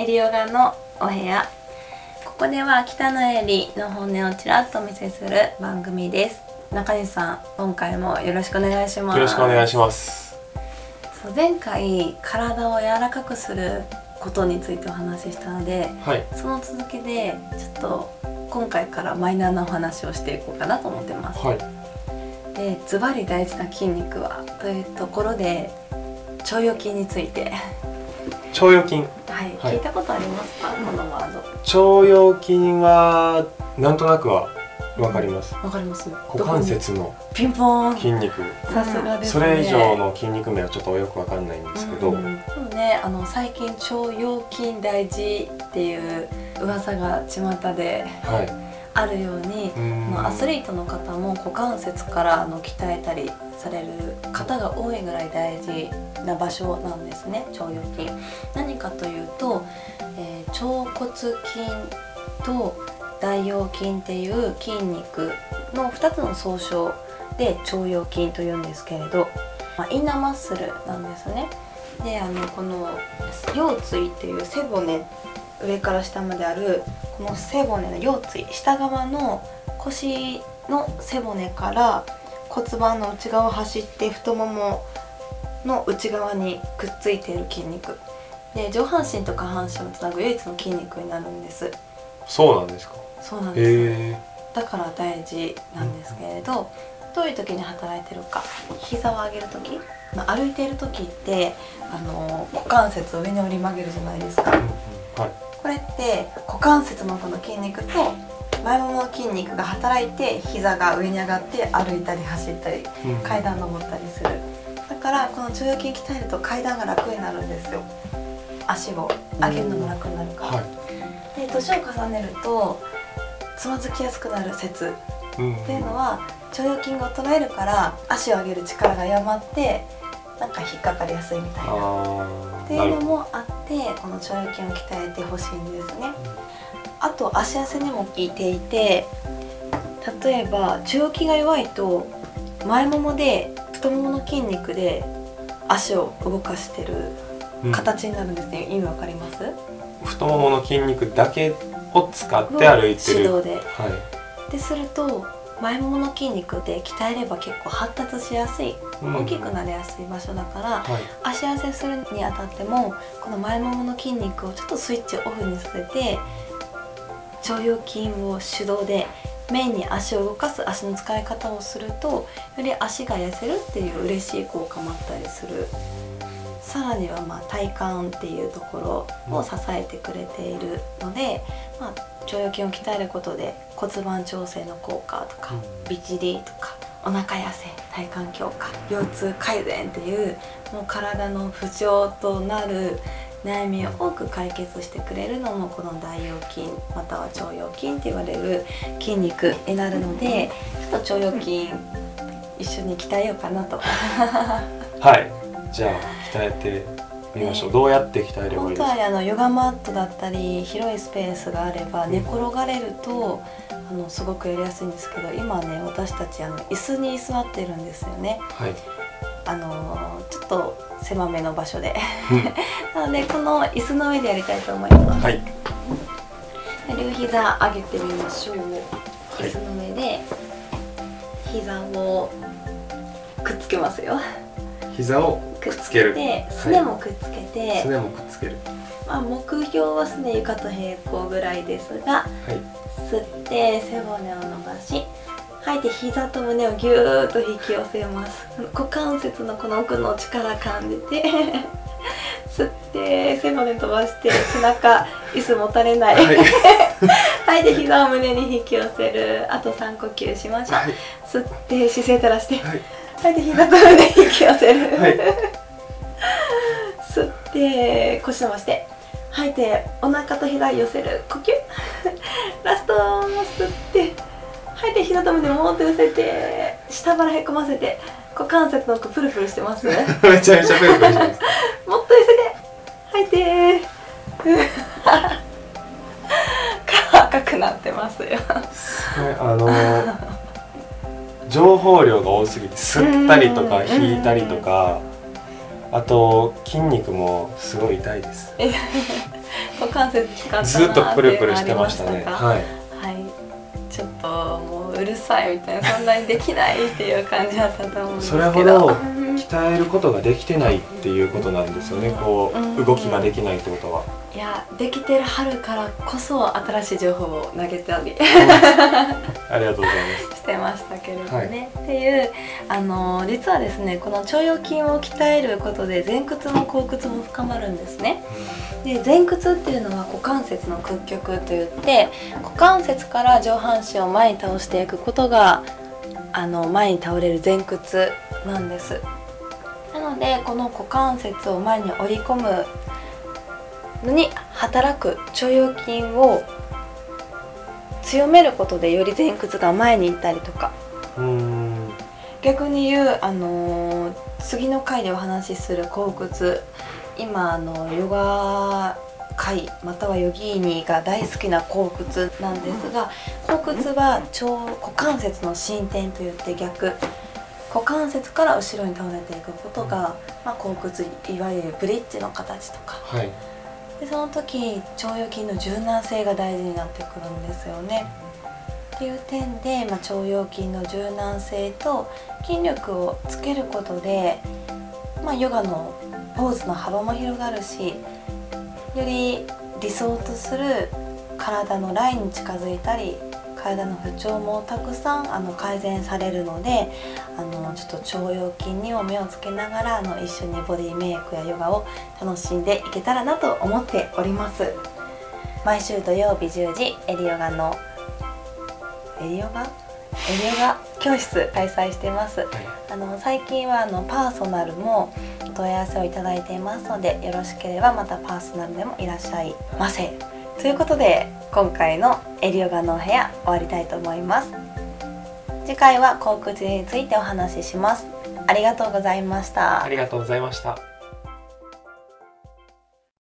エリヨガのお部屋。ここでは北のエリの本音をちらっとお見せする番組です。中西さん今回もよろしくお願いします。よろしくお願いします。そう前回体を柔らかくすることについてお話ししたのではい。その続きでちょっと今回からマイナーなお話をしていこうかなと思ってます。はい。でズバリ大事な筋肉はというところで腸腰筋について腸腰筋はい、はい。聞いたことありますか？このワード。腸腰筋はなんとなくはわかります。わかります。股関節のピンポーン。筋肉。さすがですね。それ以上の筋肉名はちょっとよくわかんないんですけど、うん。でもねあの最近腸腰筋大事っていう噂が巷で。はいあるようにまあアスリートの方も股関節からあの鍛えたりされる方が多いぐらい大事な場所なんですね腸腰筋。何かというと、えー腸骨筋と大腰筋っていう筋肉の2つの総称で腸腰筋というんですけれど、まあ、インナーマッスルなんですね。であのこの腰椎っていう背骨上から下まであるこの背骨の腰椎下側の腰の背骨から骨盤の内側を走って太ももの内側にくっついている筋肉。で上半身と下半身をつなぐ唯一の筋肉になるんです。そうなんですか？そうなんです。だから大事なんですけれどどういう時に働いてるか。膝を上げる時まあ歩いている時ってあの股関節を上に折り曲げるじゃないですか。うんうん。はいこれって股関節のこの筋肉と前ももの筋肉が働いて膝が上に上がって歩いたり走ったりうん。階段登ったりする。だからこの腸腰筋鍛えると階段が楽になるんですよ。足を。上げるのも楽になるから、はで年を重ねるとつまずきやすくなる説。い、うん。っていうのは腸腰筋が衰えるから足を上げる力が弱まってなんか引っかかりやすいみたいな。あっていうのもあってこの腸腰筋を鍛えてほしいんですね。あと足汗にも効いていて例えば腸腰筋が弱いと前ももで太ももの筋肉で足を動かしてるうん。形になるんですね、意味わかります？太ももの筋肉だけを使って歩いてる。手動で。はい。ですると前ももの筋肉で鍛えれば結構発達しやすいうん。大きくなりやすい場所だから、はい。足汗するにあたってもこの前ももの筋肉をちょっとスイッチオフにさせて腸腰筋を手動でメインに足を動かす足の使い方をするとより足が痩せるっていう嬉しい効果もあったりするさらにはまあ体幹っていうところを支えてくれているので、まあ、腸腰筋を鍛えることで骨盤調整の効果とかうん。美尻とかお腹痩せ体幹強化腰痛改善っていうもう体の不調となる悩みを多く解決してくれるのもこの大腰筋または腸腰筋って言われる筋肉になるのでちょっと腸腰筋一緒に鍛えようかなと。はいじゃあ鍛えてみましょう、ねどうやって鍛えればい本いですか？当はあのヨガマットだったり広いスペースがあれば寝転がれるとあのすごくやりやすいんですけど今ね私たちあの椅子に座ってるんですよね。はい。あのちょっと狭めの場所で。なのでこの椅子の上でやりたいと思います、はい。両膝上げてみましょう、い。椅子の上で膝をくっつけますよ膝をくっつける。ですねもくっつけて、すねもくっつける。まあ、目標はすね床と平行ぐらいですがはい。吸って背骨を伸ばし吐いて膝と胸をぎゅーっと引き寄せます。股関節のこの奥の力感じて 吸って背骨飛ばして背中椅子もたれない、はい。吐いて膝を胸に引き寄せる。あと3呼吸しましょう、はい。吸って姿勢垂らして。はい吐い。て膝と胸引き寄せる、はい。吸って腰伸ばして吐い。てお腹と膝寄せる呼吸ラスト吸って吐い。て膝と胸もっと寄せて下腹へこませて股関節の奥プルプルしてますもっめちゃめちゃプルプルしてますと寄せて吐い。て赤くなってますよすごい。あのー情報量が多すぎて吸ったりとかうん。引いたりとかあと筋肉もすごい痛いです。股関節使っずっとプルプルしてましたね。はい。はい、ちょっともううるさいみたいなそんなにできないっていう感じだったと思うんですけど。それほどうん鍛えることができてないっていうことなんですよね。こう動きができないってことは。いやできてる春からこそ新しい情報を投げたり ありがとうございます。してましたけれどね、っていうあの実はですねこの腸腰筋を鍛えることで前屈も後屈も深まるんですね。で前屈っていうのは股関節の屈曲といって股関節から上半身を前に倒していくことがあの前に倒れる前屈なんですなのでこの股関節を前に折り込むのに働く腸腰筋を強めることでより前屈が前に行ったりとか。逆に言う、あのー次の回でお話しする後屈。今あのヨガ界またはヨギーニが大好きな後屈なんですが後屈は腸股関節の進展といって逆股関節から後ろに倒れていくことが、まあ、後屈いわゆるブリッジの形とか。はい。でその時腸腰筋の柔軟性が大事になってくるんですよね。っていう点で、まあ、腸腰筋の柔軟性と筋力をつけることで、まあ、ヨガのポーズの幅も広がるしより理想とする体のラインに近づいたり体の不調もたくさんあの改善されるのであのちょっと腸腰筋にも目をつけながらあの一緒にボディメイクやヨガを楽しんでいけたらなと思っております。毎週土曜日10時エリヨガのエリヨガ？エリヨガ教室開催してます。あの最近はあのパーソナルもお問い合わせをいただいていますのでよろしければまたパーソナルでもいらっしゃいませということで今回のエリオガのお部屋終わりたいと思います。次回は口腔についてお話しします。ありがとうございました。ありがとうございました。